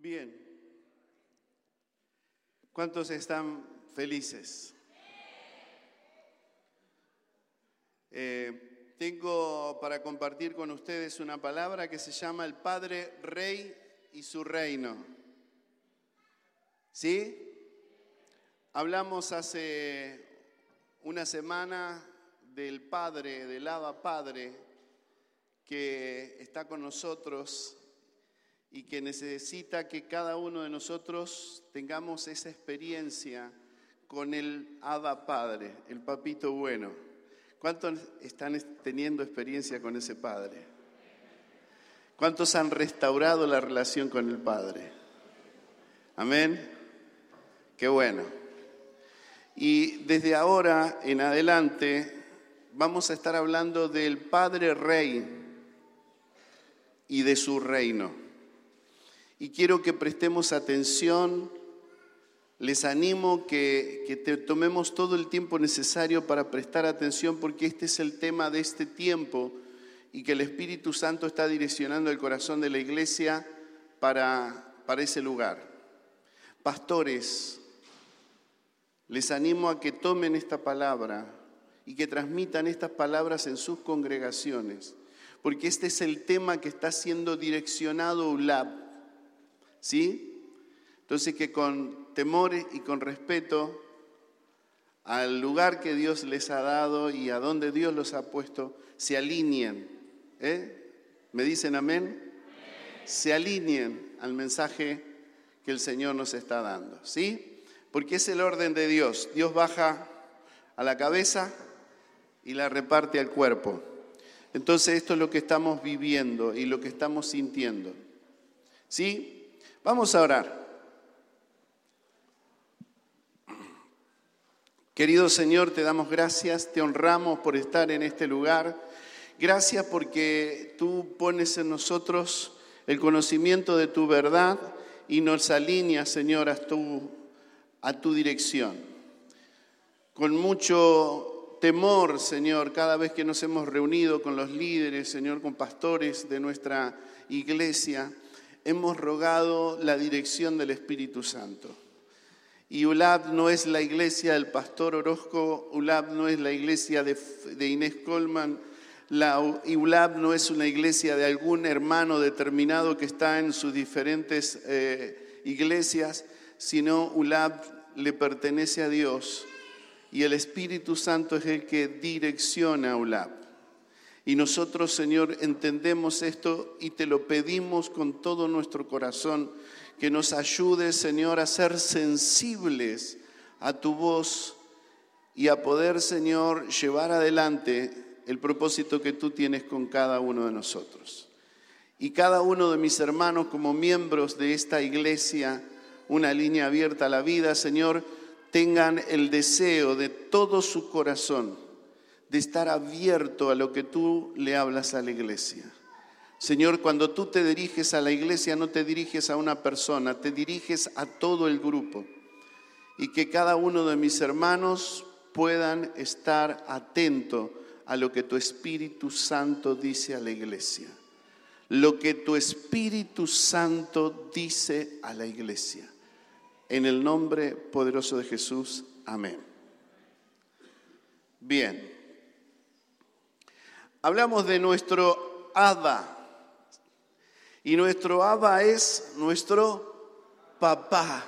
Bien. ¿Cuántos están felices? Eh, tengo para compartir con ustedes una palabra que se llama el Padre Rey y su reino. ¿Sí? Hablamos hace una semana del Padre, del Abba Padre, que está con nosotros y que necesita que cada uno de nosotros tengamos esa experiencia con el Abba Padre, el papito bueno. ¿Cuántos están teniendo experiencia con ese Padre? ¿Cuántos han restaurado la relación con el Padre? Amén. Qué bueno. Y desde ahora en adelante vamos a estar hablando del Padre Rey y de su reino y quiero que prestemos atención. Les animo que, que tomemos todo el tiempo necesario para prestar atención porque este es el tema de este tiempo y que el Espíritu Santo está direccionando el corazón de la iglesia para, para ese lugar. Pastores, les animo a que tomen esta palabra y que transmitan estas palabras en sus congregaciones, porque este es el tema que está siendo direccionado ULAB ¿Sí? Entonces que con temor y con respeto al lugar que Dios les ha dado y a donde Dios los ha puesto, se alineen. ¿eh? ¿Me dicen amén? Se alineen al mensaje que el Señor nos está dando. ¿Sí? Porque es el orden de Dios. Dios baja a la cabeza y la reparte al cuerpo. Entonces esto es lo que estamos viviendo y lo que estamos sintiendo. ¿Sí? Vamos a orar. Querido Señor, te damos gracias, te honramos por estar en este lugar. Gracias porque tú pones en nosotros el conocimiento de tu verdad y nos alineas, Señor, a tu, a tu dirección. Con mucho temor, Señor, cada vez que nos hemos reunido con los líderes, Señor, con pastores de nuestra iglesia, hemos rogado la dirección del Espíritu Santo. Y ULAB no es la iglesia del pastor Orozco, ULAB no es la iglesia de, Inés Colman, la ULAB no es una iglesia de algún hermano determinado que está en sus diferentes eh, iglesias, sino ULAB le pertenece a Dios y el Espíritu Santo es el que direcciona a ULAB. Y nosotros, Señor, entendemos esto y te lo pedimos con todo nuestro corazón, que nos ayudes, Señor, a ser sensibles a tu voz y a poder, Señor, llevar adelante el propósito que tú tienes con cada uno de nosotros. Y cada uno de mis hermanos como miembros de esta iglesia, una línea abierta a la vida, Señor, tengan el deseo de todo su corazón de estar abierto a lo que tú le hablas a la iglesia. Señor, cuando tú te diriges a la iglesia, no te diriges a una persona, te diriges a todo el grupo. Y que cada uno de mis hermanos puedan estar atento a lo que tu Espíritu Santo dice a la iglesia. Lo que tu Espíritu Santo dice a la iglesia. En el nombre poderoso de Jesús, amén. Bien. Hablamos de nuestro Abba. Y nuestro Abba es nuestro papá,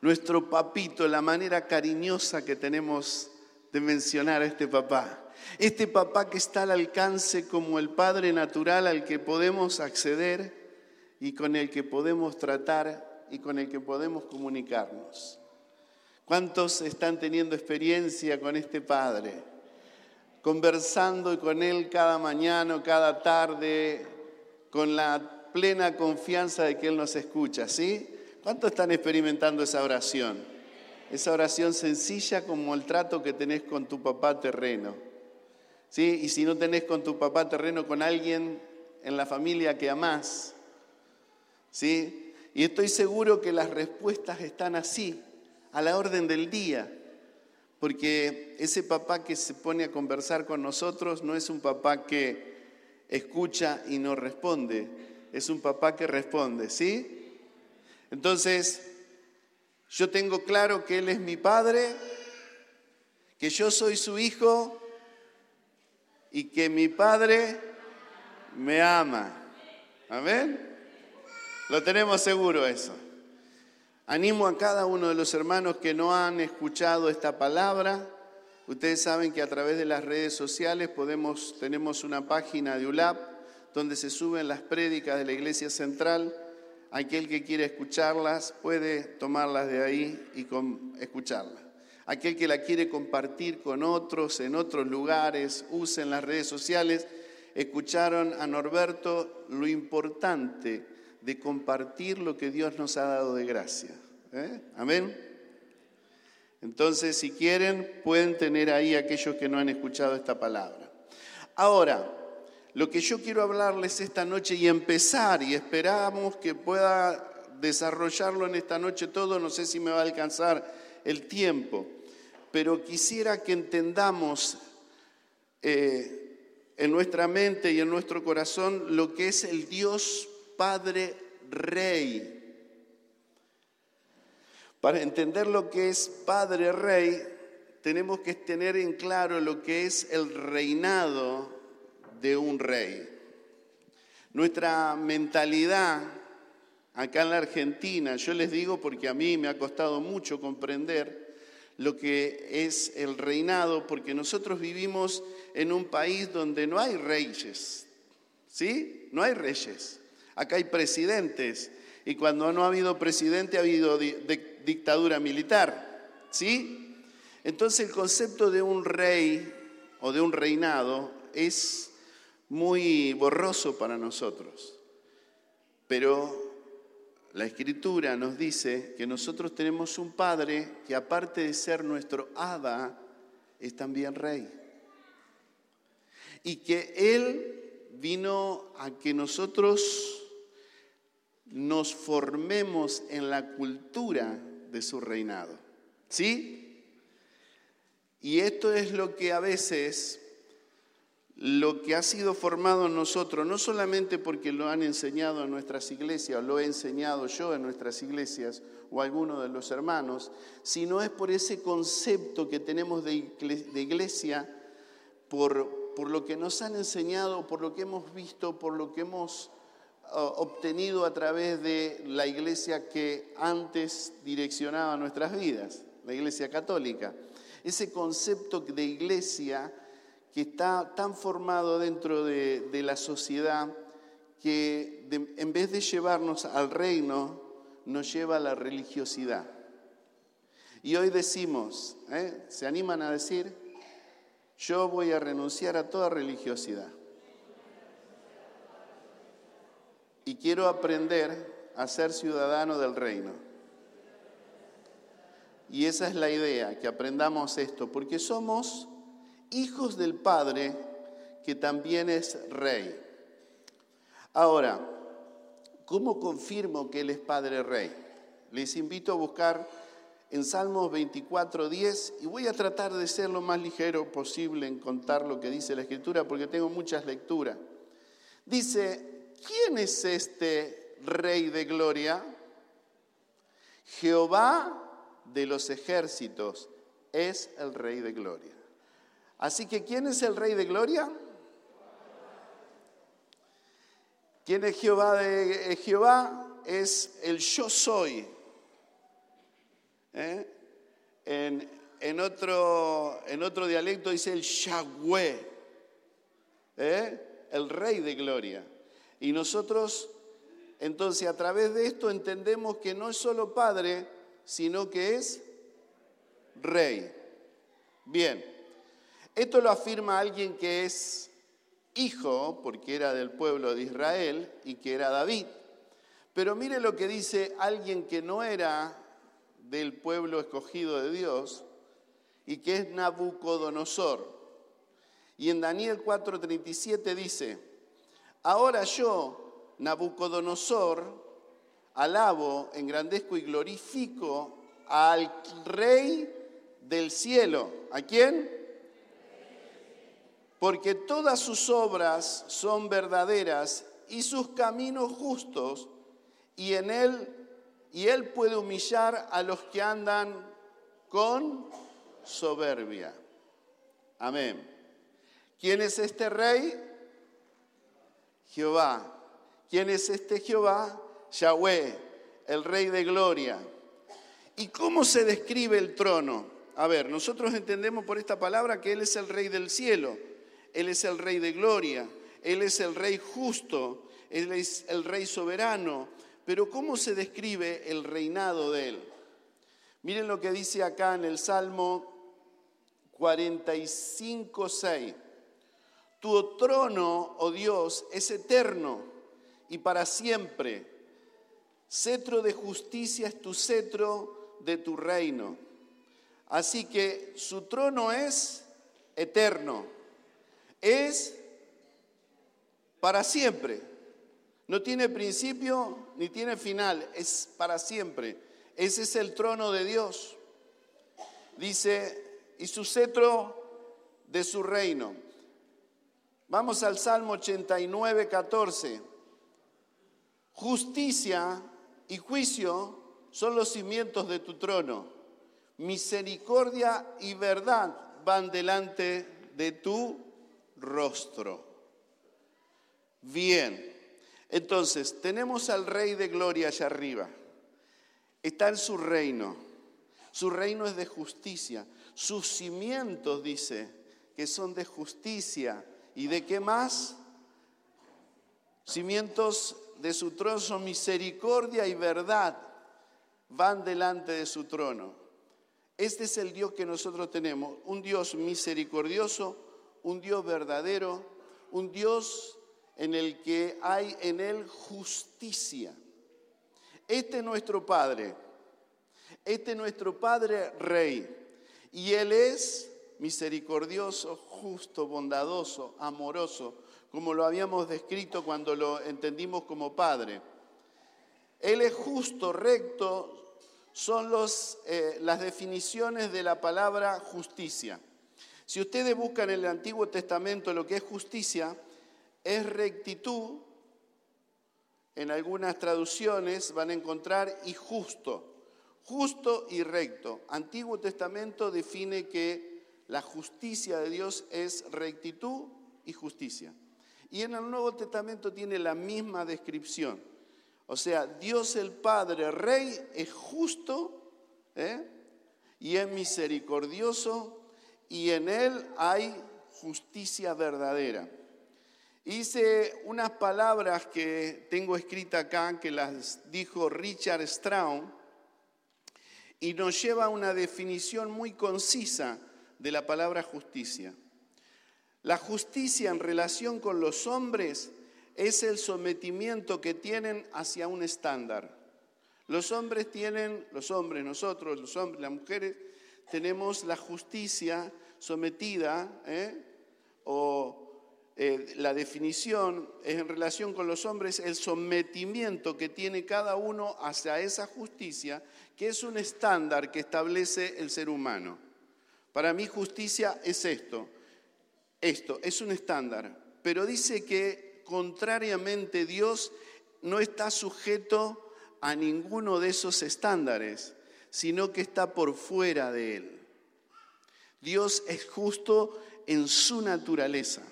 nuestro papito, la manera cariñosa que tenemos de mencionar a este papá. Este papá que está al alcance como el Padre natural al que podemos acceder y con el que podemos tratar y con el que podemos comunicarnos. ¿Cuántos están teniendo experiencia con este Padre? Conversando con Él cada mañana, cada tarde, con la plena confianza de que Él nos escucha, ¿sí? ¿Cuántos están experimentando esa oración? Esa oración sencilla como el trato que tenés con tu papá terreno. ¿Sí? Y si no tenés con tu papá terreno, con alguien en la familia que amás. ¿Sí? Y estoy seguro que las respuestas están así, a la orden del día. Porque ese papá que se pone a conversar con nosotros no es un papá que escucha y no responde, es un papá que responde, ¿sí? Entonces, yo tengo claro que Él es mi Padre, que yo soy su Hijo y que mi Padre me ama. Amén. Lo tenemos seguro eso. Animo a cada uno de los hermanos que no han escuchado esta palabra. Ustedes saben que a través de las redes sociales tenemos una página de ULAP donde se suben las prédicas de la Iglesia Central. Aquel que quiere escucharlas puede tomarlas de ahí y escucharlas. Aquel que la quiere compartir con otros en otros lugares, usen las redes sociales. Escucharon a Norberto lo importante de compartir lo que Dios nos ha dado de gracia. ¿eh? Amén. Entonces, si quieren, pueden tener ahí aquellos que no han escuchado esta palabra. Ahora, lo que yo quiero hablarles esta noche y empezar, y esperamos que pueda desarrollarlo en esta noche todo, no sé si me va a alcanzar el tiempo, pero quisiera que entendamos eh, en nuestra mente y en nuestro corazón lo que es el Dios Padre Rey. Para entender lo que es Padre Rey, tenemos que tener en claro lo que es el reinado de un rey. Nuestra mentalidad acá en la Argentina, yo les digo porque a mí me ha costado mucho comprender lo que es el reinado, porque nosotros vivimos en un país donde no hay reyes, ¿sí? No hay reyes. Acá hay presidentes y cuando no ha habido presidente ha habido dictadura militar, ¿sí? Entonces el concepto de un rey o de un reinado es muy borroso para nosotros. Pero la escritura nos dice que nosotros tenemos un padre que aparte de ser nuestro hada, es también rey. Y que él vino a que nosotros nos formemos en la cultura de su reinado. ¿Sí? Y esto es lo que a veces, lo que ha sido formado en nosotros, no solamente porque lo han enseñado en nuestras iglesias, o lo he enseñado yo en nuestras iglesias o alguno de los hermanos, sino es por ese concepto que tenemos de iglesia, por, por lo que nos han enseñado, por lo que hemos visto, por lo que hemos obtenido a través de la iglesia que antes direccionaba nuestras vidas, la iglesia católica. Ese concepto de iglesia que está tan formado dentro de, la sociedad que en vez de llevarnos al reino, nos lleva a la religiosidad. Y hoy decimos, ¿eh? ¿se animan a decir? Yo voy a renunciar a toda religiosidad. Y quiero aprender a ser ciudadano del reino. Y esa es la idea, que aprendamos esto, porque somos hijos del Padre que también es rey. Ahora, ¿cómo confirmo que Él es Padre Rey? Les invito a buscar en Salmos 24, 10 y voy a tratar de ser lo más ligero posible en contar lo que dice la Escritura porque tengo muchas lecturas. Dice ¿quién es este rey de gloria? Jehová de los ejércitos es el rey de gloria. Así que, ¿quién es el rey de gloria? ¿Quién es Jehová de eh, Jehová? Es el yo soy. ¿Eh? En, otro, dialecto dice el Yahweh, ¿eh? el rey de gloria. Y nosotros, entonces, a través de esto entendemos que no es solo Padre, sino que es Rey. Bien, esto lo afirma alguien que es hijo, porque era del pueblo de Israel y que era David. Pero mire lo que dice alguien que no era del pueblo escogido de Dios y que es Nabucodonosor. Y en Daniel 4:37 dice, Ahora yo, Nabucodonosor, alabo, engrandezco y glorifico al Rey del cielo. ¿A quién? Porque todas sus obras son verdaderas y sus caminos justos, y en él y Él puede humillar a los que andan con soberbia. Amén. ¿Quién es este rey? Jehová. ¿Quién es este Jehová? Yahweh, el rey de gloria. ¿Y cómo se describe el trono? A ver, nosotros entendemos por esta palabra que Él es el rey del cielo, Él es el rey de gloria, Él es el rey justo, Él es el rey soberano. Pero ¿cómo se describe el reinado de Él? Miren lo que dice acá en el Salmo 45, 6. Tu trono, oh Dios, es eterno y para siempre. Cetro de justicia es tu cetro de tu reino. Así que su trono es eterno, es para siempre. No tiene principio ni tiene final, es para siempre. Ese es el trono de Dios. Dice, y su cetro de su reino. Vamos al Salmo 89, 14. Justicia y juicio son los cimientos de tu trono. Misericordia y verdad van delante de tu rostro. Bien, entonces tenemos al Rey de Gloria allá arriba. Está en su reino. Su reino es de justicia. Sus cimientos, dice, que son de justicia ¿Y de qué más? Cimientos de su trono son misericordia y verdad. Van delante de su trono. Este es el Dios que nosotros tenemos, un Dios misericordioso, un Dios verdadero, un Dios en el que hay en él justicia. Este es nuestro Padre, este es nuestro Padre Rey, y Él es misericordioso, justo, bondadoso, amoroso, como lo habíamos descrito cuando lo entendimos como Padre. Él es justo, recto, son eh, las definiciones de la palabra justicia. Si ustedes buscan en el Antiguo Testamento lo que es justicia, es rectitud, en algunas traducciones van a encontrar y justo, justo y recto. Antiguo Testamento define que la justicia de Dios es rectitud y justicia. Y en el Nuevo Testamento tiene la misma descripción. O sea, Dios el Padre, Rey, es justo ¿eh? y es misericordioso y en Él hay justicia verdadera. Hice unas palabras que tengo escritas acá, que las dijo Richard Strauss, y nos lleva a una definición muy concisa de la palabra justicia. La justicia en relación con los hombres es el sometimiento que tienen hacia un estándar. Los hombres tienen, los hombres, nosotros, los hombres, las mujeres, tenemos la justicia sometida, ¿eh? o eh, la definición es en relación con los hombres el sometimiento que tiene cada uno hacia esa justicia, que es un estándar que establece el ser humano. Para mí justicia es esto, esto, es un estándar, pero dice que contrariamente Dios no está sujeto a ninguno de esos estándares, sino que está por fuera de él. Dios es justo en su naturaleza.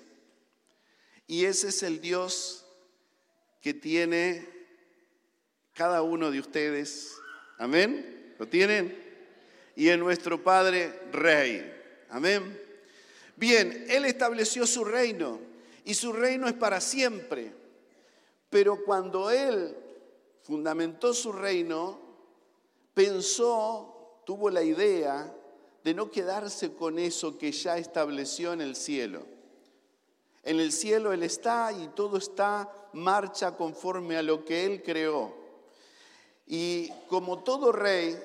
Y ese es el Dios que tiene cada uno de ustedes. Amén. ¿Lo tienen? Y en nuestro Padre Rey. Amén. Bien, Él estableció su reino y su reino es para siempre. Pero cuando Él fundamentó su reino, pensó, tuvo la idea de no quedarse con eso que ya estableció en el cielo. En el cielo Él está y todo está marcha conforme a lo que Él creó. Y como todo rey,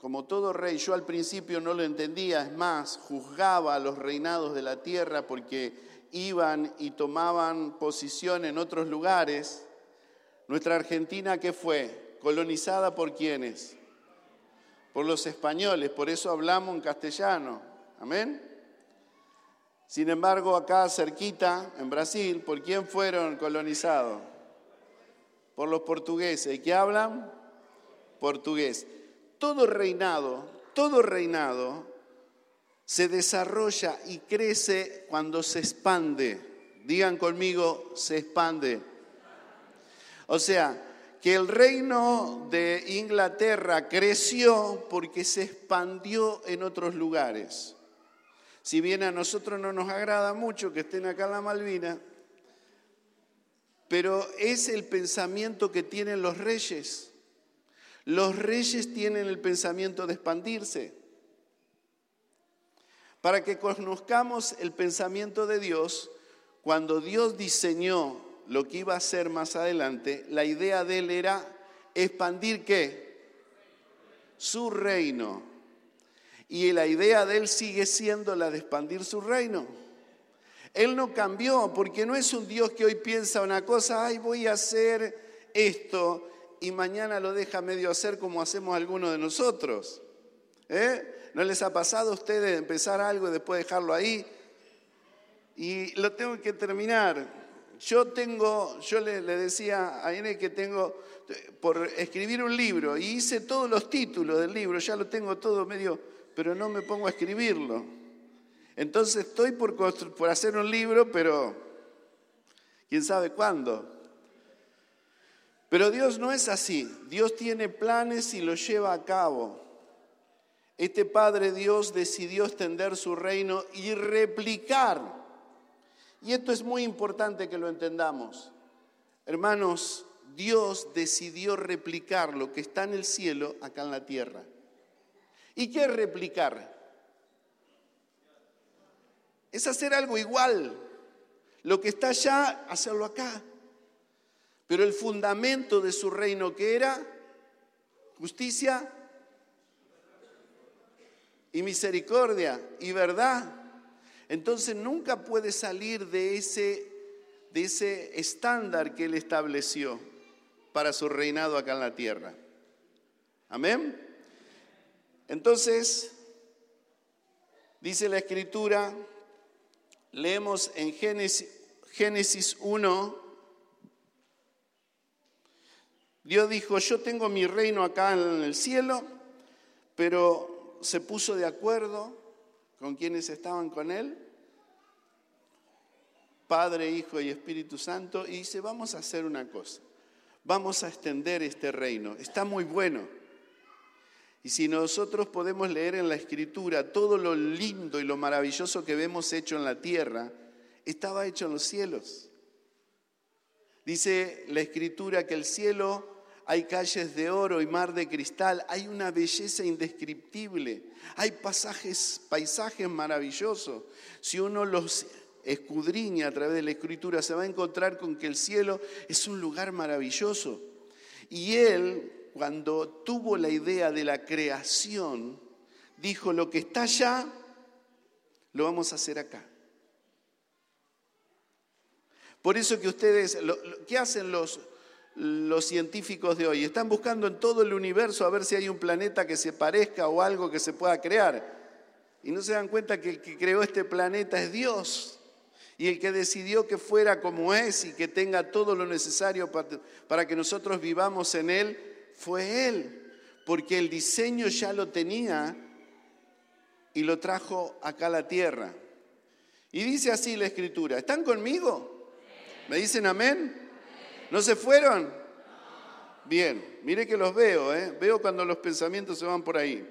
como todo rey, yo al principio no lo entendía, es más, juzgaba a los reinados de la tierra porque iban y tomaban posición en otros lugares. Nuestra Argentina, ¿qué fue? Colonizada por quiénes? Por los españoles, por eso hablamos en castellano. Amén. Sin embargo, acá cerquita, en Brasil, ¿por quién fueron colonizados? Por los portugueses. ¿Y qué hablan? portugués. Todo reinado, todo reinado se desarrolla y crece cuando se expande. Digan conmigo, se expande. O sea, que el reino de Inglaterra creció porque se expandió en otros lugares. Si bien a nosotros no nos agrada mucho que estén acá en la Malvina, pero es el pensamiento que tienen los reyes. Los reyes tienen el pensamiento de expandirse. Para que conozcamos el pensamiento de Dios, cuando Dios diseñó lo que iba a hacer más adelante, la idea de él era expandir qué? Su reino. Y la idea de él sigue siendo la de expandir su reino. Él no cambió porque no es un Dios que hoy piensa una cosa, ay, voy a hacer esto y mañana lo deja medio hacer como hacemos algunos de nosotros. ¿Eh? ¿No les ha pasado a ustedes empezar algo y después dejarlo ahí? Y lo tengo que terminar. Yo tengo, yo le, decía a Inés que tengo por escribir un libro y hice todos los títulos del libro, ya lo tengo todo medio, pero no me pongo a escribirlo. Entonces estoy por, por hacer un libro, pero quién sabe cuándo. Pero Dios no es así. Dios tiene planes y los lleva a cabo. Este Padre Dios decidió extender su reino y replicar y esto es muy importante que lo entendamos. Hermanos, Dios decidió replicar lo que está en el cielo acá en la tierra. ¿Y qué es replicar? Es hacer algo igual. Lo que está allá, hacerlo acá. Pero el fundamento de su reino que era justicia y misericordia y verdad entonces nunca puede salir de ese, de ese estándar que Él estableció para su reinado acá en la tierra. Amén. Entonces, dice la escritura, leemos en Génesis, Génesis 1, Dios dijo, yo tengo mi reino acá en el cielo, pero se puso de acuerdo con quienes estaban con él, Padre, Hijo y Espíritu Santo, y dice, vamos a hacer una cosa, vamos a extender este reino, está muy bueno. Y si nosotros podemos leer en la escritura todo lo lindo y lo maravilloso que vemos hecho en la tierra, estaba hecho en los cielos. Dice la escritura que el cielo hay calles de oro y mar de cristal, hay una belleza indescriptible, hay pasajes, paisajes maravillosos. Si uno los escudriña a través de la escritura, se va a encontrar con que el cielo es un lugar maravilloso. Y él, cuando tuvo la idea de la creación, dijo, lo que está allá, lo vamos a hacer acá. Por eso que ustedes, ¿qué hacen los, los científicos de hoy. Están buscando en todo el universo a ver si hay un planeta que se parezca o algo que se pueda crear. Y no se dan cuenta que el que creó este planeta es Dios. Y el que decidió que fuera como es y que tenga todo lo necesario para, que nosotros vivamos en Él, fue Él. Porque el diseño ya lo tenía y lo trajo acá a la tierra. Y dice así la escritura, ¿están conmigo? ¿Me dicen amén? ¿No se fueron? Bien, mire que los veo, ¿eh? veo cuando los pensamientos se van por ahí.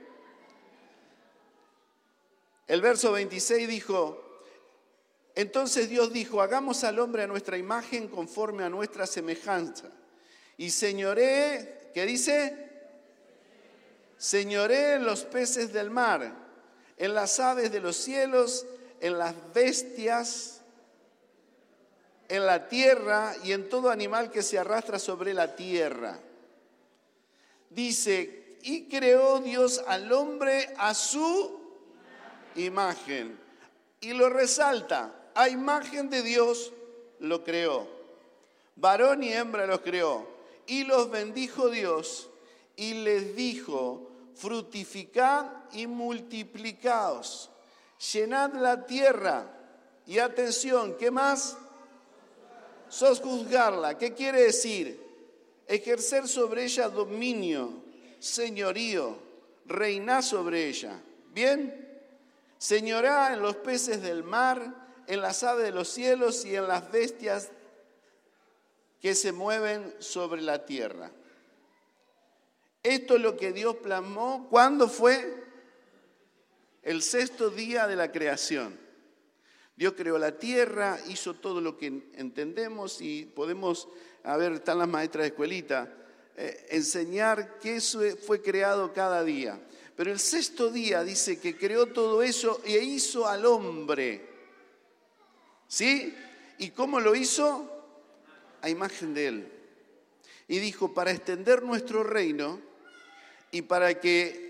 El verso 26 dijo, entonces Dios dijo, hagamos al hombre a nuestra imagen conforme a nuestra semejanza. Y señoré, ¿qué dice? Señoré en los peces del mar, en las aves de los cielos, en las bestias en la tierra y en todo animal que se arrastra sobre la tierra. Dice, y creó Dios al hombre a su imagen. Y lo resalta, a imagen de Dios lo creó. Varón y hembra los creó. Y los bendijo Dios y les dijo, fructificad y multiplicaos, llenad la tierra. Y atención, ¿qué más? Sosjuzgarla. ¿Qué quiere decir? Ejercer sobre ella dominio, señorío, reina sobre ella. ¿Bien? Señorá en los peces del mar, en las aves de los cielos y en las bestias que se mueven sobre la tierra. Esto es lo que Dios plasmó. ¿Cuándo fue? El sexto día de la creación. Dios creó la tierra, hizo todo lo que entendemos y podemos, a ver, están las maestras de escuelita, eh, enseñar qué fue creado cada día. Pero el sexto día dice que creó todo eso e hizo al hombre. ¿Sí? ¿Y cómo lo hizo? A imagen de él. Y dijo, para extender nuestro reino y para que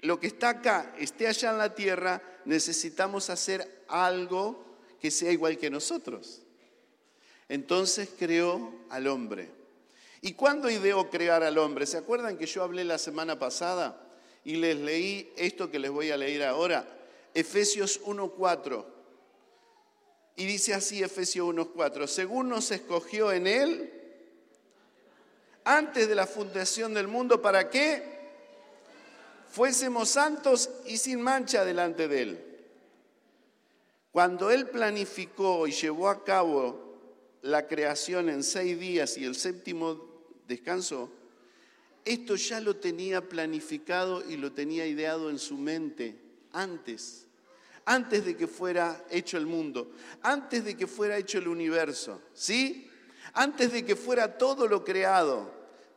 lo que está acá esté allá en la tierra, necesitamos hacer algo que sea igual que nosotros. Entonces creó al hombre. ¿Y cuándo ideó crear al hombre? ¿Se acuerdan que yo hablé la semana pasada y les leí esto que les voy a leer ahora? Efesios 1.4. Y dice así Efesios 1.4, según nos escogió en él antes de la fundación del mundo, ¿para qué? Fuésemos santos y sin mancha delante de él. Cuando Él planificó y llevó a cabo la creación en seis días y el séptimo descanso, esto ya lo tenía planificado y lo tenía ideado en su mente antes, antes de que fuera hecho el mundo, antes de que fuera hecho el universo, ¿sí? Antes de que fuera todo lo creado,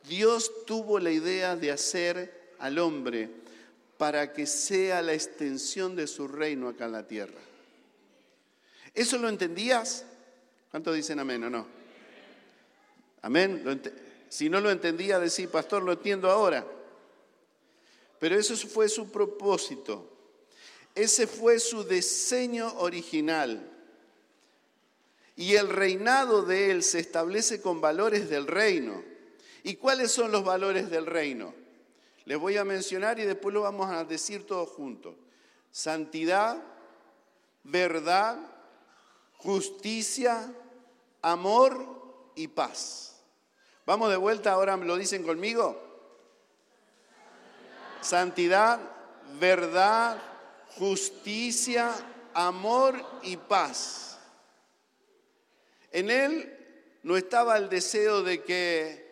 Dios tuvo la idea de hacer al hombre para que sea la extensión de su reino acá en la tierra. ¿Eso lo entendías? ¿Cuántos dicen amén o no? Amén. si no lo entendía, decir, pastor, lo entiendo ahora. Pero eso fue su propósito. Ese fue su diseño original. Y el reinado de él se establece con valores del reino. ¿Y cuáles son los valores del reino? Les voy a mencionar y después lo vamos a decir todos juntos. Santidad, verdad, justicia, amor y paz. Vamos de vuelta, ahora lo dicen conmigo. Santidad, verdad, justicia, amor y paz. En él no estaba el deseo de que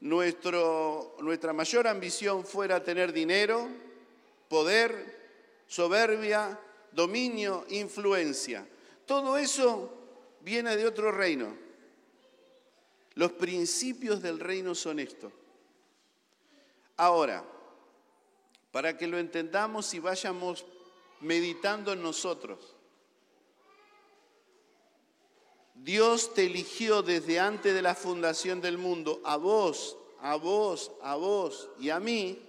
nuestro, nuestra mayor ambición fuera tener dinero, poder, soberbia, dominio, influencia. Todo eso viene de otro reino. Los principios del reino son estos. Ahora, para que lo entendamos y vayamos meditando en nosotros, Dios te eligió desde antes de la fundación del mundo, a vos, a vos, a vos y a mí,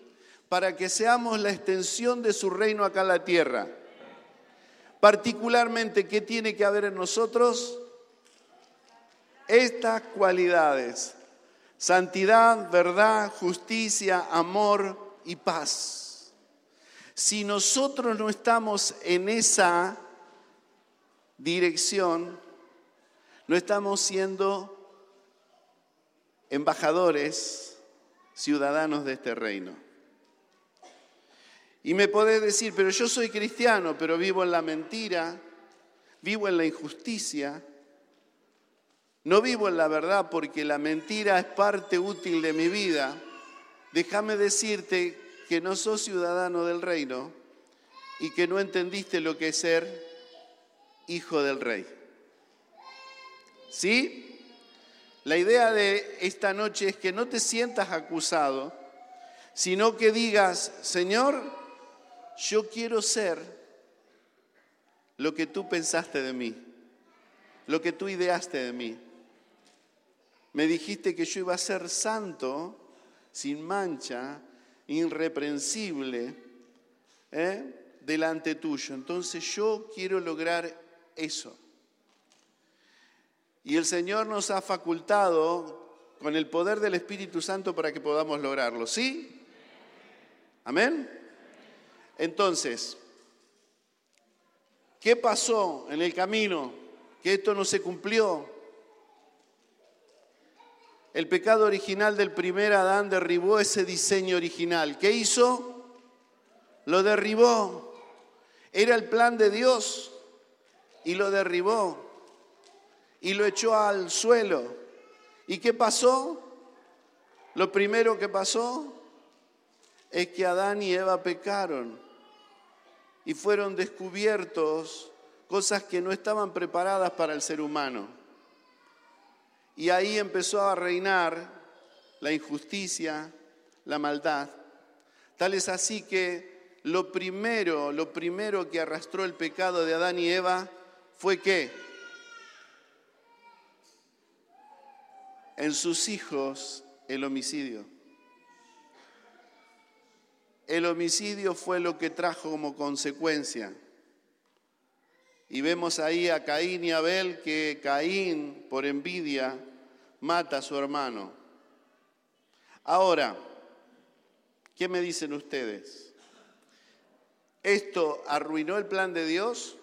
para que seamos la extensión de su reino acá en la tierra. Particularmente, ¿qué tiene que haber en nosotros? Estas cualidades. Santidad, verdad, justicia, amor y paz. Si nosotros no estamos en esa dirección, no estamos siendo embajadores, ciudadanos de este reino. Y me podés decir, pero yo soy cristiano, pero vivo en la mentira, vivo en la injusticia, no vivo en la verdad porque la mentira es parte útil de mi vida. Déjame decirte que no sos ciudadano del reino y que no entendiste lo que es ser hijo del rey. ¿Sí? La idea de esta noche es que no te sientas acusado, sino que digas, Señor, yo quiero ser lo que tú pensaste de mí, lo que tú ideaste de mí. Me dijiste que yo iba a ser santo, sin mancha, irreprensible, ¿eh? delante tuyo. Entonces yo quiero lograr eso. Y el Señor nos ha facultado con el poder del Espíritu Santo para que podamos lograrlo. ¿Sí? Amén. Entonces, ¿qué pasó en el camino? Que esto no se cumplió. El pecado original del primer Adán derribó ese diseño original. ¿Qué hizo? Lo derribó. Era el plan de Dios y lo derribó y lo echó al suelo. ¿Y qué pasó? Lo primero que pasó es que Adán y Eva pecaron y fueron descubiertos cosas que no estaban preparadas para el ser humano. Y ahí empezó a reinar la injusticia, la maldad. Tal es así que lo primero, lo primero que arrastró el pecado de Adán y Eva fue que en sus hijos el homicidio. El homicidio fue lo que trajo como consecuencia. Y vemos ahí a Caín y Abel que Caín, por envidia, mata a su hermano. Ahora, ¿qué me dicen ustedes? ¿Esto arruinó el plan de Dios?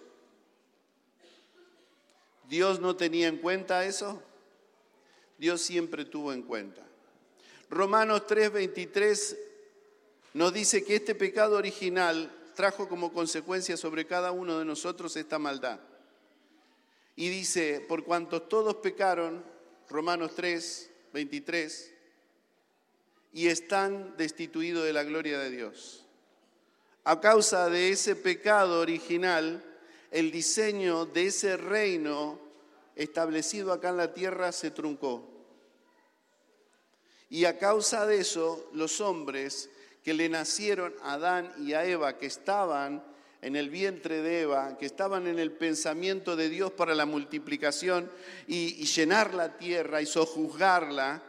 ¿Dios no tenía en cuenta eso? Dios siempre tuvo en cuenta. Romanos 3:23 nos dice que este pecado original trajo como consecuencia sobre cada uno de nosotros esta maldad. Y dice, por cuanto todos pecaron, Romanos 3, 23, y están destituidos de la gloria de Dios. A causa de ese pecado original, el diseño de ese reino establecido acá en la tierra se truncó. Y a causa de eso, los hombres que le nacieron a Adán y a Eva, que estaban en el vientre de Eva, que estaban en el pensamiento de Dios para la multiplicación y, llenar la tierra y sojuzgarla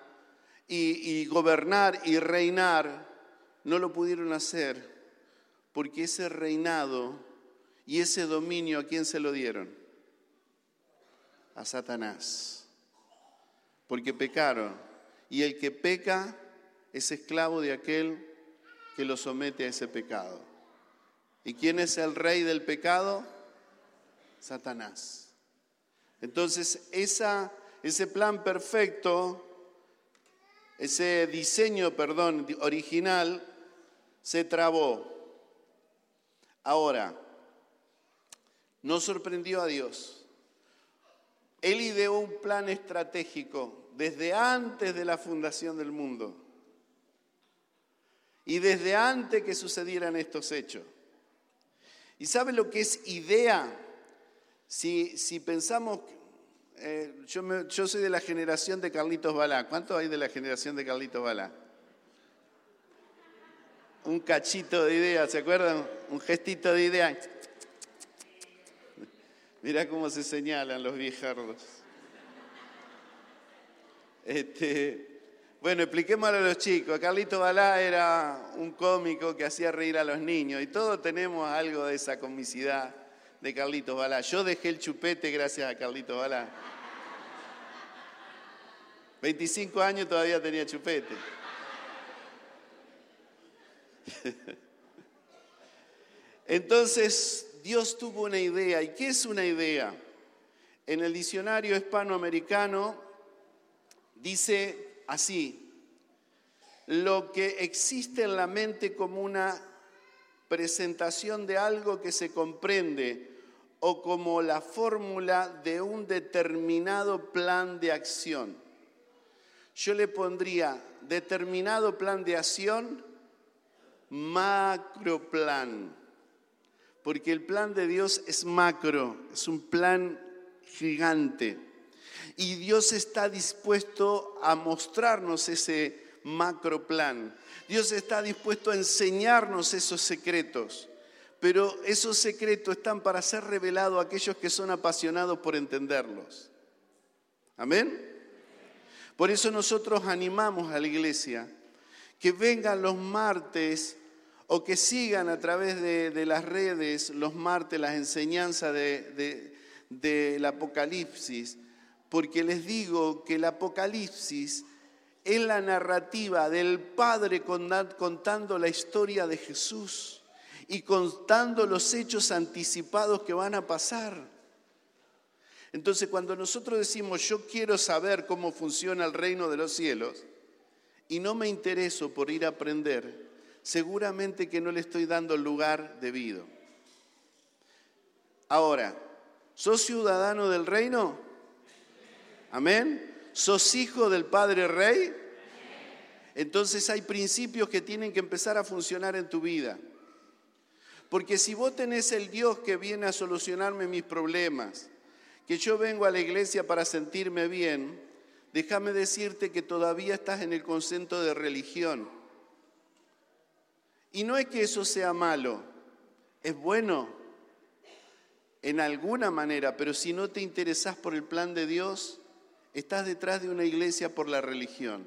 y, y gobernar y reinar, no lo pudieron hacer porque ese reinado y ese dominio, ¿a quién se lo dieron? A Satanás. Porque pecaron y el que peca es esclavo de aquel que lo somete a ese pecado. ¿Y quién es el rey del pecado? Satanás. Entonces, esa, ese plan perfecto, ese diseño, perdón, original, se trabó. Ahora, no sorprendió a Dios. Él ideó un plan estratégico desde antes de la fundación del mundo y desde antes que sucedieran estos hechos. ¿Y sabe lo que es idea? Si, si pensamos, eh, yo, yo, soy de la generación de Carlitos Balá. ¿Cuántos hay de la generación de Carlitos Balá? Un cachito de idea, ¿se acuerdan? Un gestito de idea. Mirá cómo se señalan los viejardos. Este, bueno, expliquémoslo a los chicos. Carlito Balá era un cómico que hacía reír a los niños y todos tenemos algo de esa comicidad de Carlito Balá. Yo dejé el chupete gracias a Carlito Balá. 25 años todavía tenía chupete. Entonces, Dios tuvo una idea. ¿Y qué es una idea? En el diccionario hispanoamericano dice así, lo que existe en la mente como una presentación de algo que se comprende o como la fórmula de un determinado plan de acción. Yo le pondría determinado plan de acción, macro plan, porque el plan de Dios es macro, es un plan gigante. Y Dios está dispuesto a mostrarnos ese macro plan. Dios está dispuesto a enseñarnos esos secretos. Pero esos secretos están para ser revelados a aquellos que son apasionados por entenderlos. Amén. Por eso nosotros animamos a la iglesia que vengan los martes o que sigan a través de, las redes los martes las enseñanzas del Apocalipsis porque les digo que el Apocalipsis es la narrativa del Padre contando la historia de Jesús y contando los hechos anticipados que van a pasar. Entonces cuando nosotros decimos yo quiero saber cómo funciona el reino de los cielos y no me intereso por ir a aprender, seguramente que no le estoy dando el lugar debido. Ahora, ¿sos ciudadano del reino? Amén. ¿Sos hijo del Padre Rey? Entonces hay principios que tienen que empezar a funcionar en tu vida. Porque si vos tenés el Dios que viene a solucionarme mis problemas, que yo vengo a la iglesia para sentirme bien, déjame decirte que todavía estás en el concepto de religión. Y no es que eso sea malo, es bueno en alguna manera, pero si no te interesás por el plan de Dios, estás detrás de una iglesia por la religión.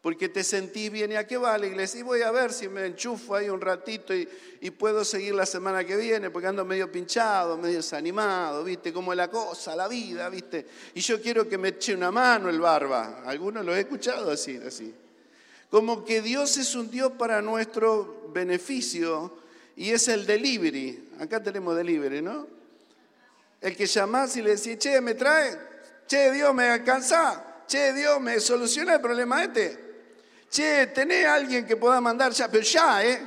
Porque te sentís bien, ¿y a qué va la iglesia? Y voy a ver si me enchufo ahí un ratito y, puedo seguir la semana que viene, porque ando medio pinchado, medio desanimado, ¿viste? Como la cosa, la vida, ¿viste? Y yo quiero que me eche una mano el barba. Algunos lo he escuchado así, así. Como que Dios es un Dios para nuestro beneficio y es el delivery. Acá tenemos delivery, ¿no? El que llamás y le decís, che, me trae, Che, Dios, me alcanza. Che, Dios, me soluciona el problema este. Che, tenés a alguien que pueda mandar ya, pero ya, ¿eh?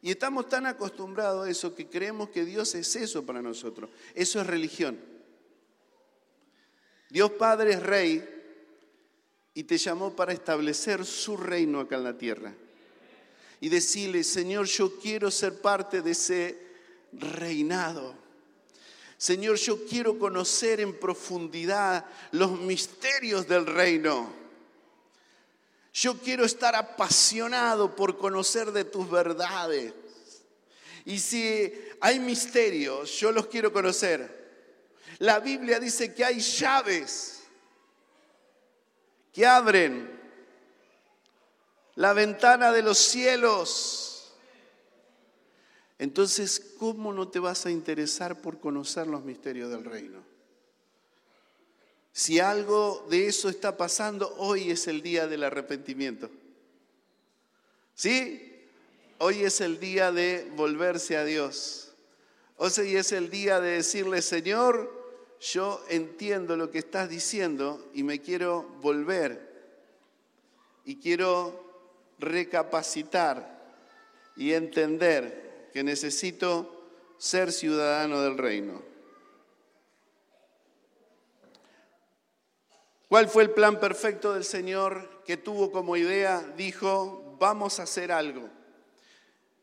Y estamos tan acostumbrados a eso que creemos que Dios es eso para nosotros. Eso es religión. Dios Padre es rey y te llamó para establecer su reino acá en la tierra. Y decirle, Señor, yo quiero ser parte de ese reinado. Señor, yo quiero conocer en profundidad los misterios del reino. Yo quiero estar apasionado por conocer de tus verdades. Y si hay misterios, yo los quiero conocer. La Biblia dice que hay llaves que abren la ventana de los cielos entonces, ¿cómo no te vas a interesar por conocer los misterios del reino? Si algo de eso está pasando, hoy es el día del arrepentimiento. ¿Sí? Hoy es el día de volverse a Dios. Hoy es el día de decirle, Señor, yo entiendo lo que estás diciendo y me quiero volver y quiero recapacitar y entender que necesito ser ciudadano del reino. ¿Cuál fue el plan perfecto del Señor que tuvo como idea? Dijo, vamos a hacer algo.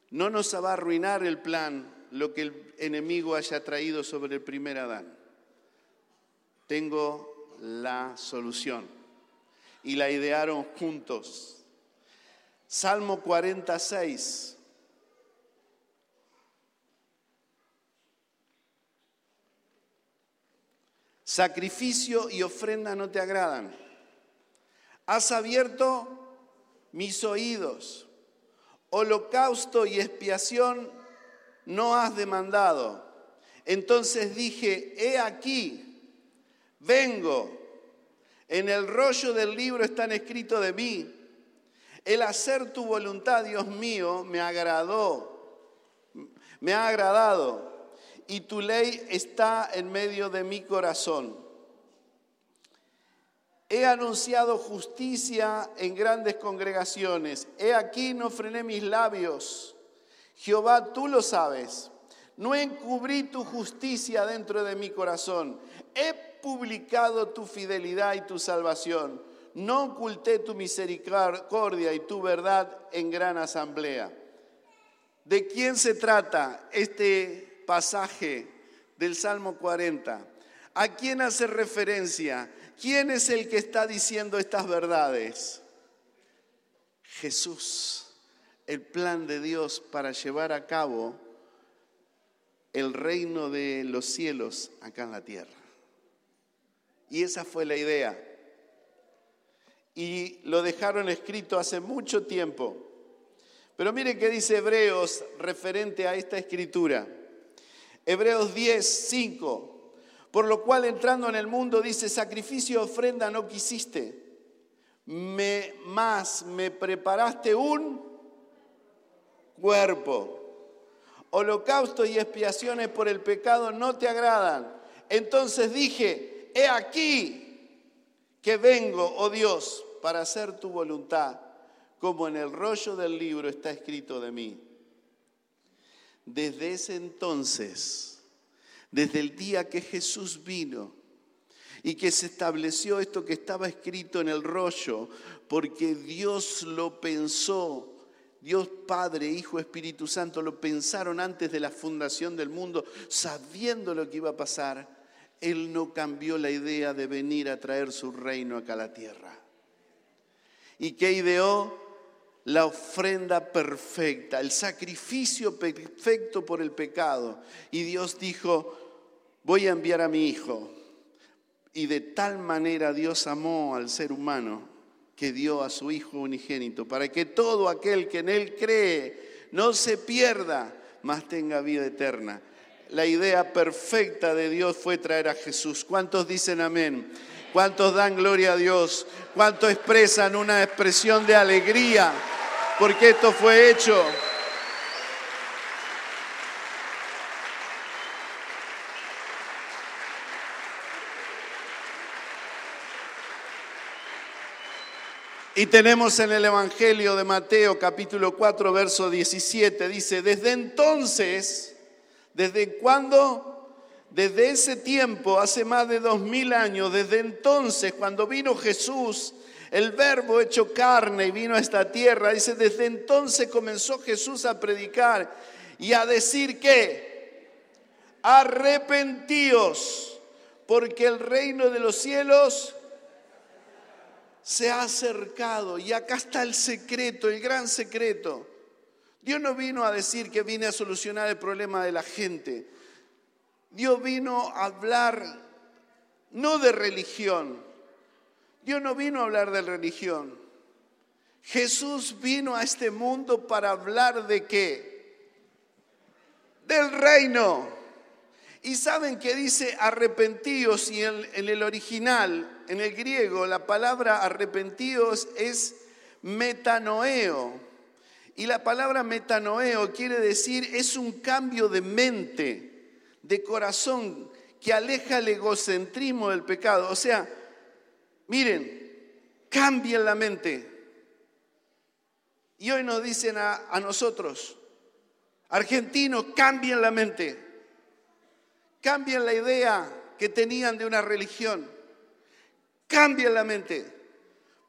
No nos va a arruinar el plan lo que el enemigo haya traído sobre el primer Adán. Tengo la solución. Y la idearon juntos. Salmo 46. Sacrificio y ofrenda no te agradan. Has abierto mis oídos. Holocausto y expiación no has demandado. Entonces dije, he aquí, vengo. En el rollo del libro están escrito de mí. El hacer tu voluntad, Dios mío, me agradó. Me ha agradado y tu ley está en medio de mi corazón. He anunciado justicia en grandes congregaciones. He aquí no frené mis labios. Jehová, tú lo sabes. No encubrí tu justicia dentro de mi corazón. He publicado tu fidelidad y tu salvación. No oculté tu misericordia y tu verdad en gran asamblea. ¿De quién se trata este pasaje del Salmo 40. ¿A quién hace referencia? ¿Quién es el que está diciendo estas verdades? Jesús, el plan de Dios para llevar a cabo el reino de los cielos acá en la tierra. Y esa fue la idea. Y lo dejaron escrito hace mucho tiempo. Pero miren qué dice Hebreos referente a esta escritura. Hebreos 10, 5. Por lo cual entrando en el mundo dice, sacrificio ofrenda no quisiste, me, más me preparaste un cuerpo. Holocausto y expiaciones por el pecado no te agradan. Entonces dije, he aquí que vengo, oh Dios, para hacer tu voluntad, como en el rollo del libro está escrito de mí. Desde ese entonces, desde el día que Jesús vino y que se estableció esto que estaba escrito en el rollo, porque Dios lo pensó, Dios Padre, Hijo, Espíritu Santo lo pensaron antes de la fundación del mundo, sabiendo lo que iba a pasar, Él no cambió la idea de venir a traer su reino acá a la tierra. ¿Y qué ideó? La ofrenda perfecta, el sacrificio perfecto por el pecado. Y Dios dijo, voy a enviar a mi Hijo. Y de tal manera Dios amó al ser humano que dio a su Hijo unigénito, para que todo aquel que en Él cree no se pierda, mas tenga vida eterna. La idea perfecta de Dios fue traer a Jesús. ¿Cuántos dicen amén? ¿Cuántos dan gloria a Dios? ¿Cuántos expresan una expresión de alegría porque esto fue hecho? Y tenemos en el Evangelio de Mateo capítulo 4, verso 17, dice, desde entonces, ¿desde cuándo? Desde ese tiempo, hace más de dos mil años, desde entonces, cuando vino Jesús, el verbo hecho carne y vino a esta tierra, dice, desde entonces comenzó Jesús a predicar y a decir que, arrepentíos, porque el reino de los cielos se ha acercado y acá está el secreto, el gran secreto. Dios no vino a decir que vine a solucionar el problema de la gente. Dios vino a hablar no de religión. Dios no vino a hablar de religión. Jesús vino a este mundo para hablar de qué? Del reino. Y saben que dice arrepentíos y en, el original, en el griego, la palabra arrepentíos es metanoeo. Y la palabra metanoeo quiere decir es un cambio de mente, de corazón, que aleja el egocentrismo del pecado. O sea, miren, cambien la mente. Y hoy nos dicen a, a nosotros, argentinos, cambien la mente. Cambien la idea que tenían de una religión. Cambien la mente.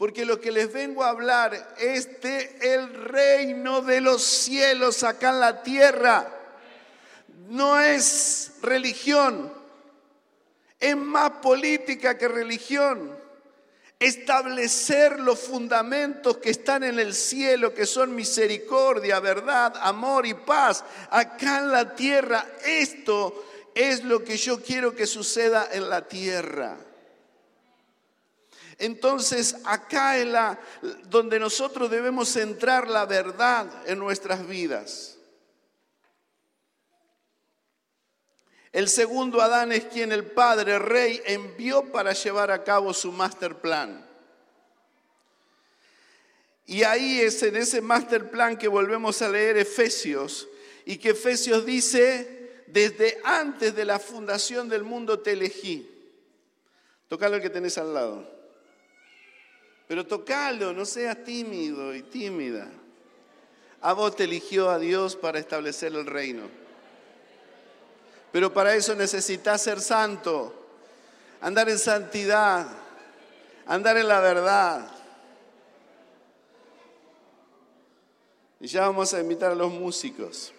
Porque lo que les vengo a hablar es de el reino de los cielos acá en la tierra. No es religión. Es más política que religión. Establecer los fundamentos que están en el cielo, que son misericordia, verdad, amor y paz, acá en la tierra. Esto es lo que yo quiero que suceda en la tierra. Entonces, acá es donde nosotros debemos centrar la verdad en nuestras vidas. El segundo Adán es quien el Padre Rey envió para llevar a cabo su master plan. Y ahí es en ese master plan que volvemos a leer Efesios y que Efesios dice, desde antes de la fundación del mundo te elegí. Tocalo el que tenés al lado. Pero tocalo, no seas tímido y tímida. A vos te eligió a Dios para establecer el reino. Pero para eso necesitas ser santo, andar en santidad, andar en la verdad. Y ya vamos a invitar a los músicos.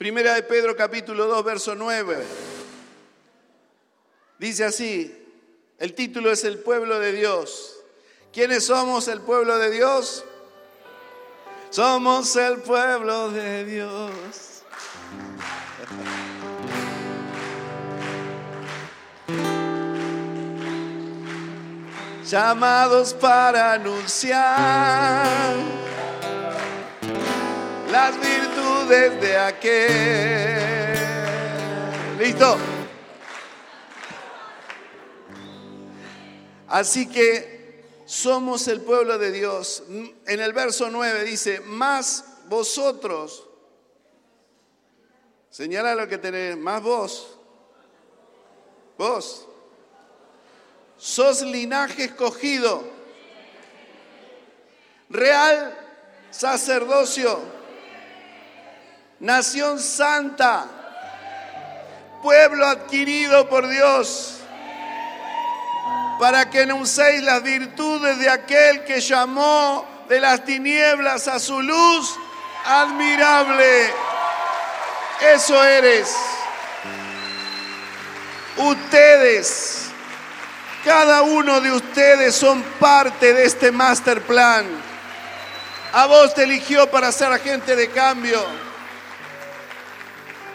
Primera de Pedro capítulo 2, verso 9. Dice así, el título es el pueblo de Dios. ¿Quiénes somos el pueblo de Dios? Somos el pueblo de Dios. Llamados para anunciar las virtudes de aquel. ¿Listo? Así que Somos el pueblo de Dios. En el verso 9 dice, más vosotros, señala lo que tenés, más vos, vos, sos linaje escogido, real sacerdocio, nación santa, pueblo adquirido por Dios para que anunciéis las virtudes de aquel que llamó de las tinieblas a su luz admirable. Eso eres. Ustedes, cada uno de ustedes son parte de este master plan. A vos te eligió para ser agente de cambio.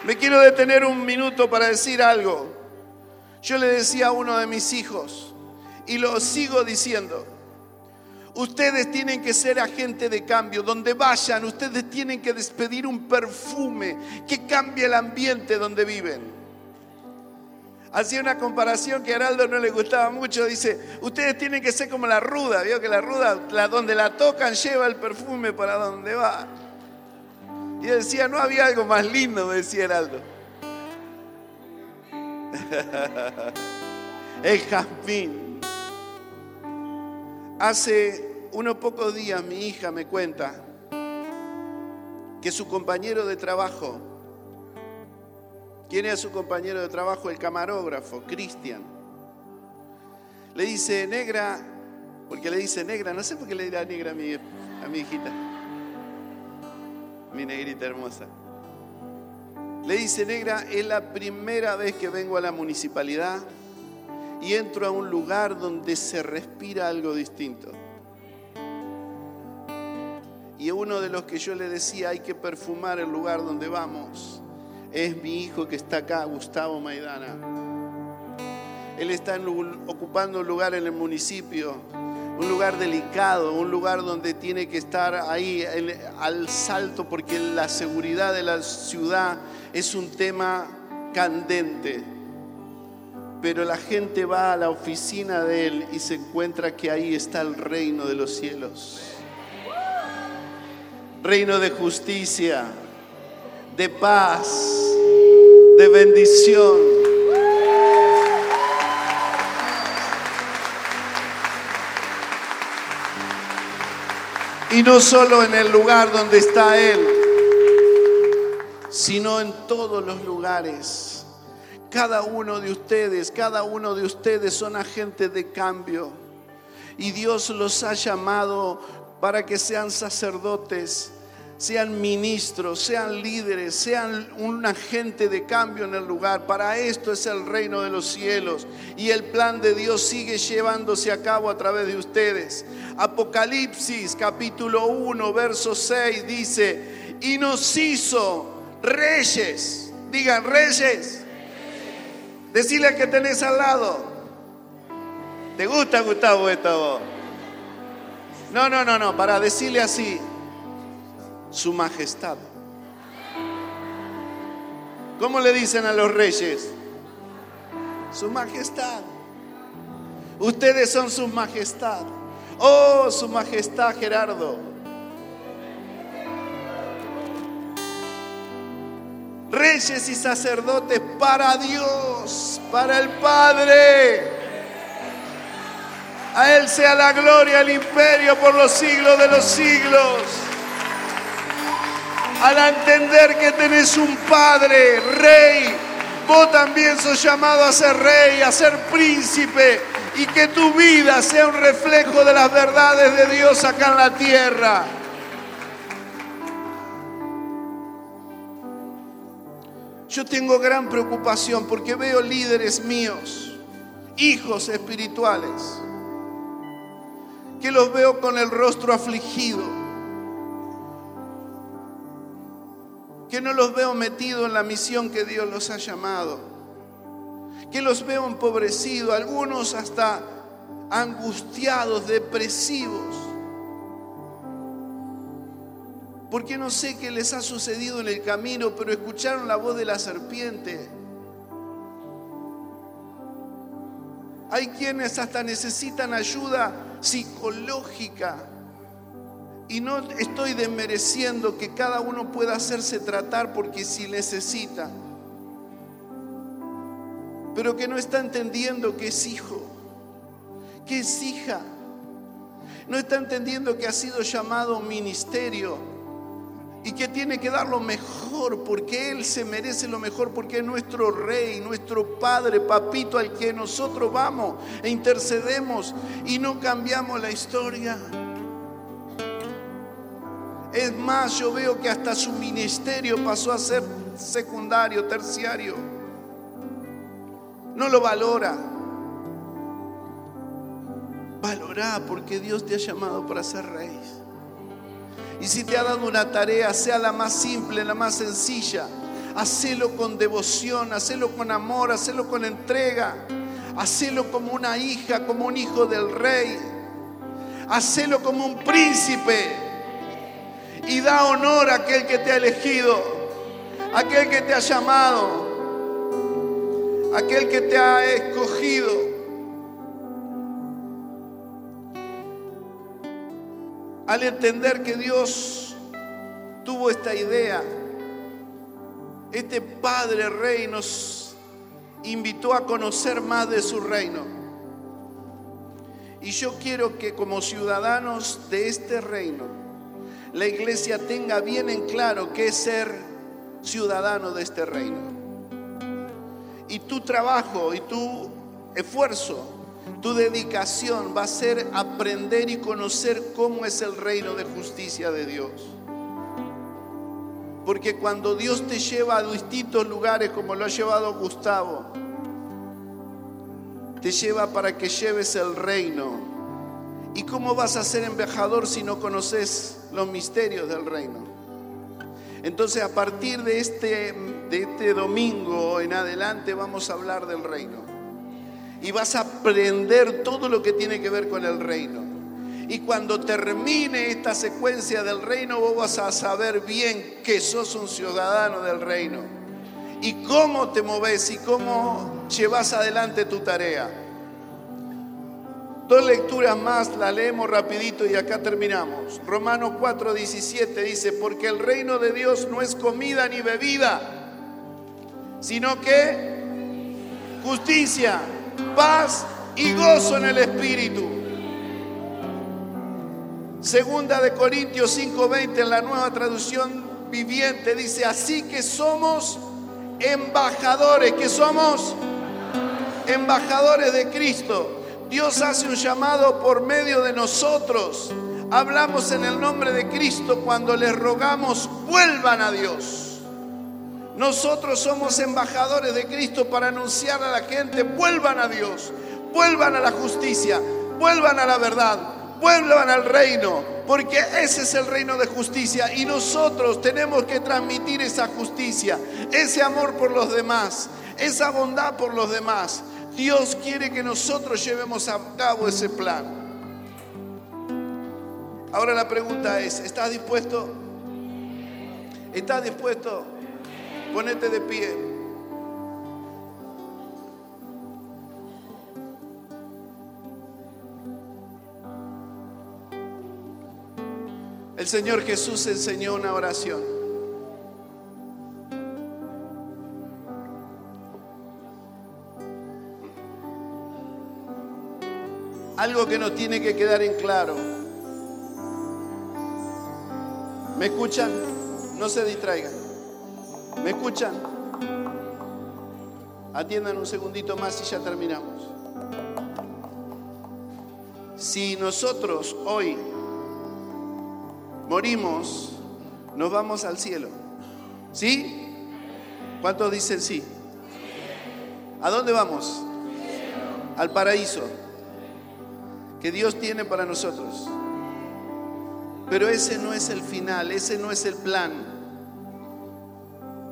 Me quiero detener un minuto para decir algo. Yo le decía a uno de mis hijos, y lo sigo diciendo. Ustedes tienen que ser agente de cambio. Donde vayan, ustedes tienen que despedir un perfume que cambie el ambiente donde viven. Hacía una comparación que a Araldo no le gustaba mucho. Dice, ustedes tienen que ser como la ruda. Vio que la ruda, la, donde la tocan, lleva el perfume para donde va. Y decía, no había algo más lindo, decía Heraldo. el jazmín. Hace unos pocos días mi hija me cuenta que su compañero de trabajo, ¿quién es su compañero de trabajo? El camarógrafo, Cristian. Le dice, negra, porque le dice negra, no sé por qué le dirá negra a mi hijita, mi negrita hermosa. Le dice, negra, es la primera vez que vengo a la municipalidad y entro a un lugar donde se respira algo distinto. Y uno de los que yo le decía, hay que perfumar el lugar donde vamos, es mi hijo que está acá, Gustavo Maidana. Él está ocupando un lugar en el municipio, un lugar delicado, un lugar donde tiene que estar ahí al salto porque la seguridad de la ciudad es un tema candente pero la gente va a la oficina de Él y se encuentra que ahí está el reino de los cielos. Reino de justicia, de paz, de bendición. Y no solo en el lugar donde está Él, sino en todos los lugares cada uno de ustedes, cada uno de ustedes son agentes de cambio. Y Dios los ha llamado para que sean sacerdotes, sean ministros, sean líderes, sean un agente de cambio en el lugar. Para esto es el reino de los cielos. Y el plan de Dios sigue llevándose a cabo a través de ustedes. Apocalipsis capítulo 1, verso 6 dice, y nos hizo reyes. Digan reyes Decirle que tenés al lado. ¿Te gusta, Gustavo, esto? No, no, no, no, para decirle así, su majestad. ¿Cómo le dicen a los reyes? Su majestad. Ustedes son su majestad. Oh, su majestad Gerardo. reyes y sacerdotes para Dios, para el Padre. A Él sea la gloria, el imperio por los siglos de los siglos. Al entender que tenés un Padre, Rey, vos también sos llamado a ser Rey, a ser príncipe y que tu vida sea un reflejo de las verdades de Dios acá en la tierra. Yo tengo gran preocupación porque veo líderes míos, hijos espirituales, que los veo con el rostro afligido, que no los veo metidos en la misión que Dios los ha llamado, que los veo empobrecidos, algunos hasta angustiados, depresivos porque no sé qué les ha sucedido en el camino, pero escucharon la voz de la serpiente. Hay quienes hasta necesitan ayuda psicológica. Y no estoy desmereciendo que cada uno pueda hacerse tratar porque si necesita. Pero que no está entendiendo que es hijo, que es hija. No está entendiendo que ha sido llamado ministerio y que tiene que dar lo mejor porque Él se merece lo mejor porque es nuestro rey, nuestro padre, papito al que nosotros vamos e intercedemos y no cambiamos la historia. Es más, yo veo que hasta su ministerio pasó a ser secundario, terciario. No lo valora. Valora porque Dios te ha llamado para ser rey. Y si te ha dado una tarea, sea la más simple, la más sencilla, hacelo con devoción, hacelo con amor, hacelo con entrega, hacelo como una hija, como un hijo del rey, hacelo como un príncipe y da honor a aquel que te ha elegido, aquel que te ha llamado, aquel que te ha escogido. al entender que Dios tuvo esta idea, este Padre Rey nos invitó a conocer más de su reino. Y yo quiero que como ciudadanos de este reino, la iglesia tenga bien en claro qué es ser ciudadano de este reino. Y tu trabajo y tu esfuerzo tu dedicación va a ser aprender y conocer cómo es el reino de justicia de Dios. Porque cuando Dios te lleva a distintos lugares como lo ha llevado Gustavo, te lleva para que lleves el reino. ¿Y cómo vas a ser embajador si no conoces los misterios del reino? Entonces a partir de este, de este domingo en adelante vamos a hablar del reino y vas a aprender todo lo que tiene que ver con el reino. Y cuando termine esta secuencia del reino, vos vas a saber bien que sos un ciudadano del reino. Y cómo te moves y cómo llevas adelante tu tarea. Dos lecturas más, la leemos rapidito y acá terminamos. Romanos 4:17 dice, porque el reino de Dios no es comida ni bebida, sino que justicia, paz y gozo en el Espíritu. Segunda de Corintios 5:20 en la nueva traducción viviente dice, así que somos embajadores, que somos embajadores de Cristo. Dios hace un llamado por medio de nosotros. Hablamos en el nombre de Cristo cuando les rogamos vuelvan a Dios. Nosotros somos embajadores de Cristo para anunciar a la gente, vuelvan a Dios, vuelvan a la justicia, vuelvan a la verdad, vuelvan al reino, porque ese es el reino de justicia y nosotros tenemos que transmitir esa justicia, ese amor por los demás, esa bondad por los demás. Dios quiere que nosotros llevemos a cabo ese plan. Ahora la pregunta es, ¿estás dispuesto? ¿Estás dispuesto? Ponete de pie. El Señor Jesús enseñó una oración. Algo que nos tiene que quedar en claro. ¿Me escuchan? No se distraigan. ¿Me escuchan? Atiendan un segundito más y ya terminamos. Si nosotros hoy morimos, nos vamos al cielo. ¿Sí? ¿Cuántos dicen sí? ¿A dónde vamos? Al paraíso que Dios tiene para nosotros. Pero ese no es el final, ese no es el plan.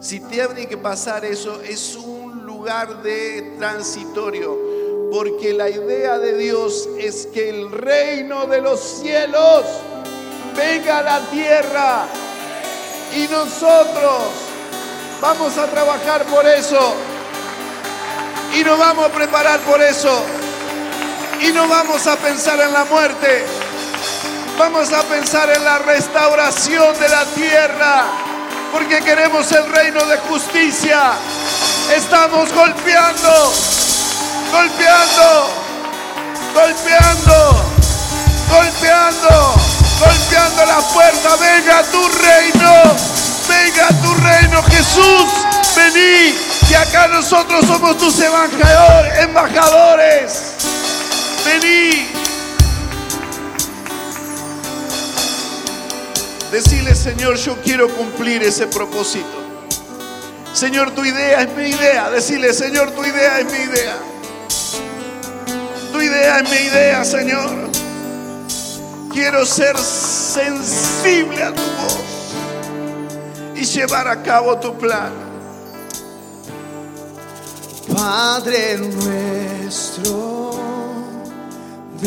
Si tiene que pasar eso, es un lugar de transitorio. Porque la idea de Dios es que el reino de los cielos venga a la tierra. Y nosotros vamos a trabajar por eso. Y nos vamos a preparar por eso. Y no vamos a pensar en la muerte. Vamos a pensar en la restauración de la tierra. Porque queremos el reino de justicia. Estamos golpeando, golpeando, golpeando, golpeando, golpeando la puerta. Venga tu reino, venga tu reino Jesús. Vení, que acá nosotros somos tus embajadores. Vení. Decirle, Señor, yo quiero cumplir ese propósito. Señor, tu idea es mi idea. Decirle, Señor, tu idea es mi idea. Tu idea es mi idea, Señor. Quiero ser sensible a tu voz y llevar a cabo tu plan. Padre nuestro,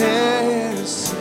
acontece.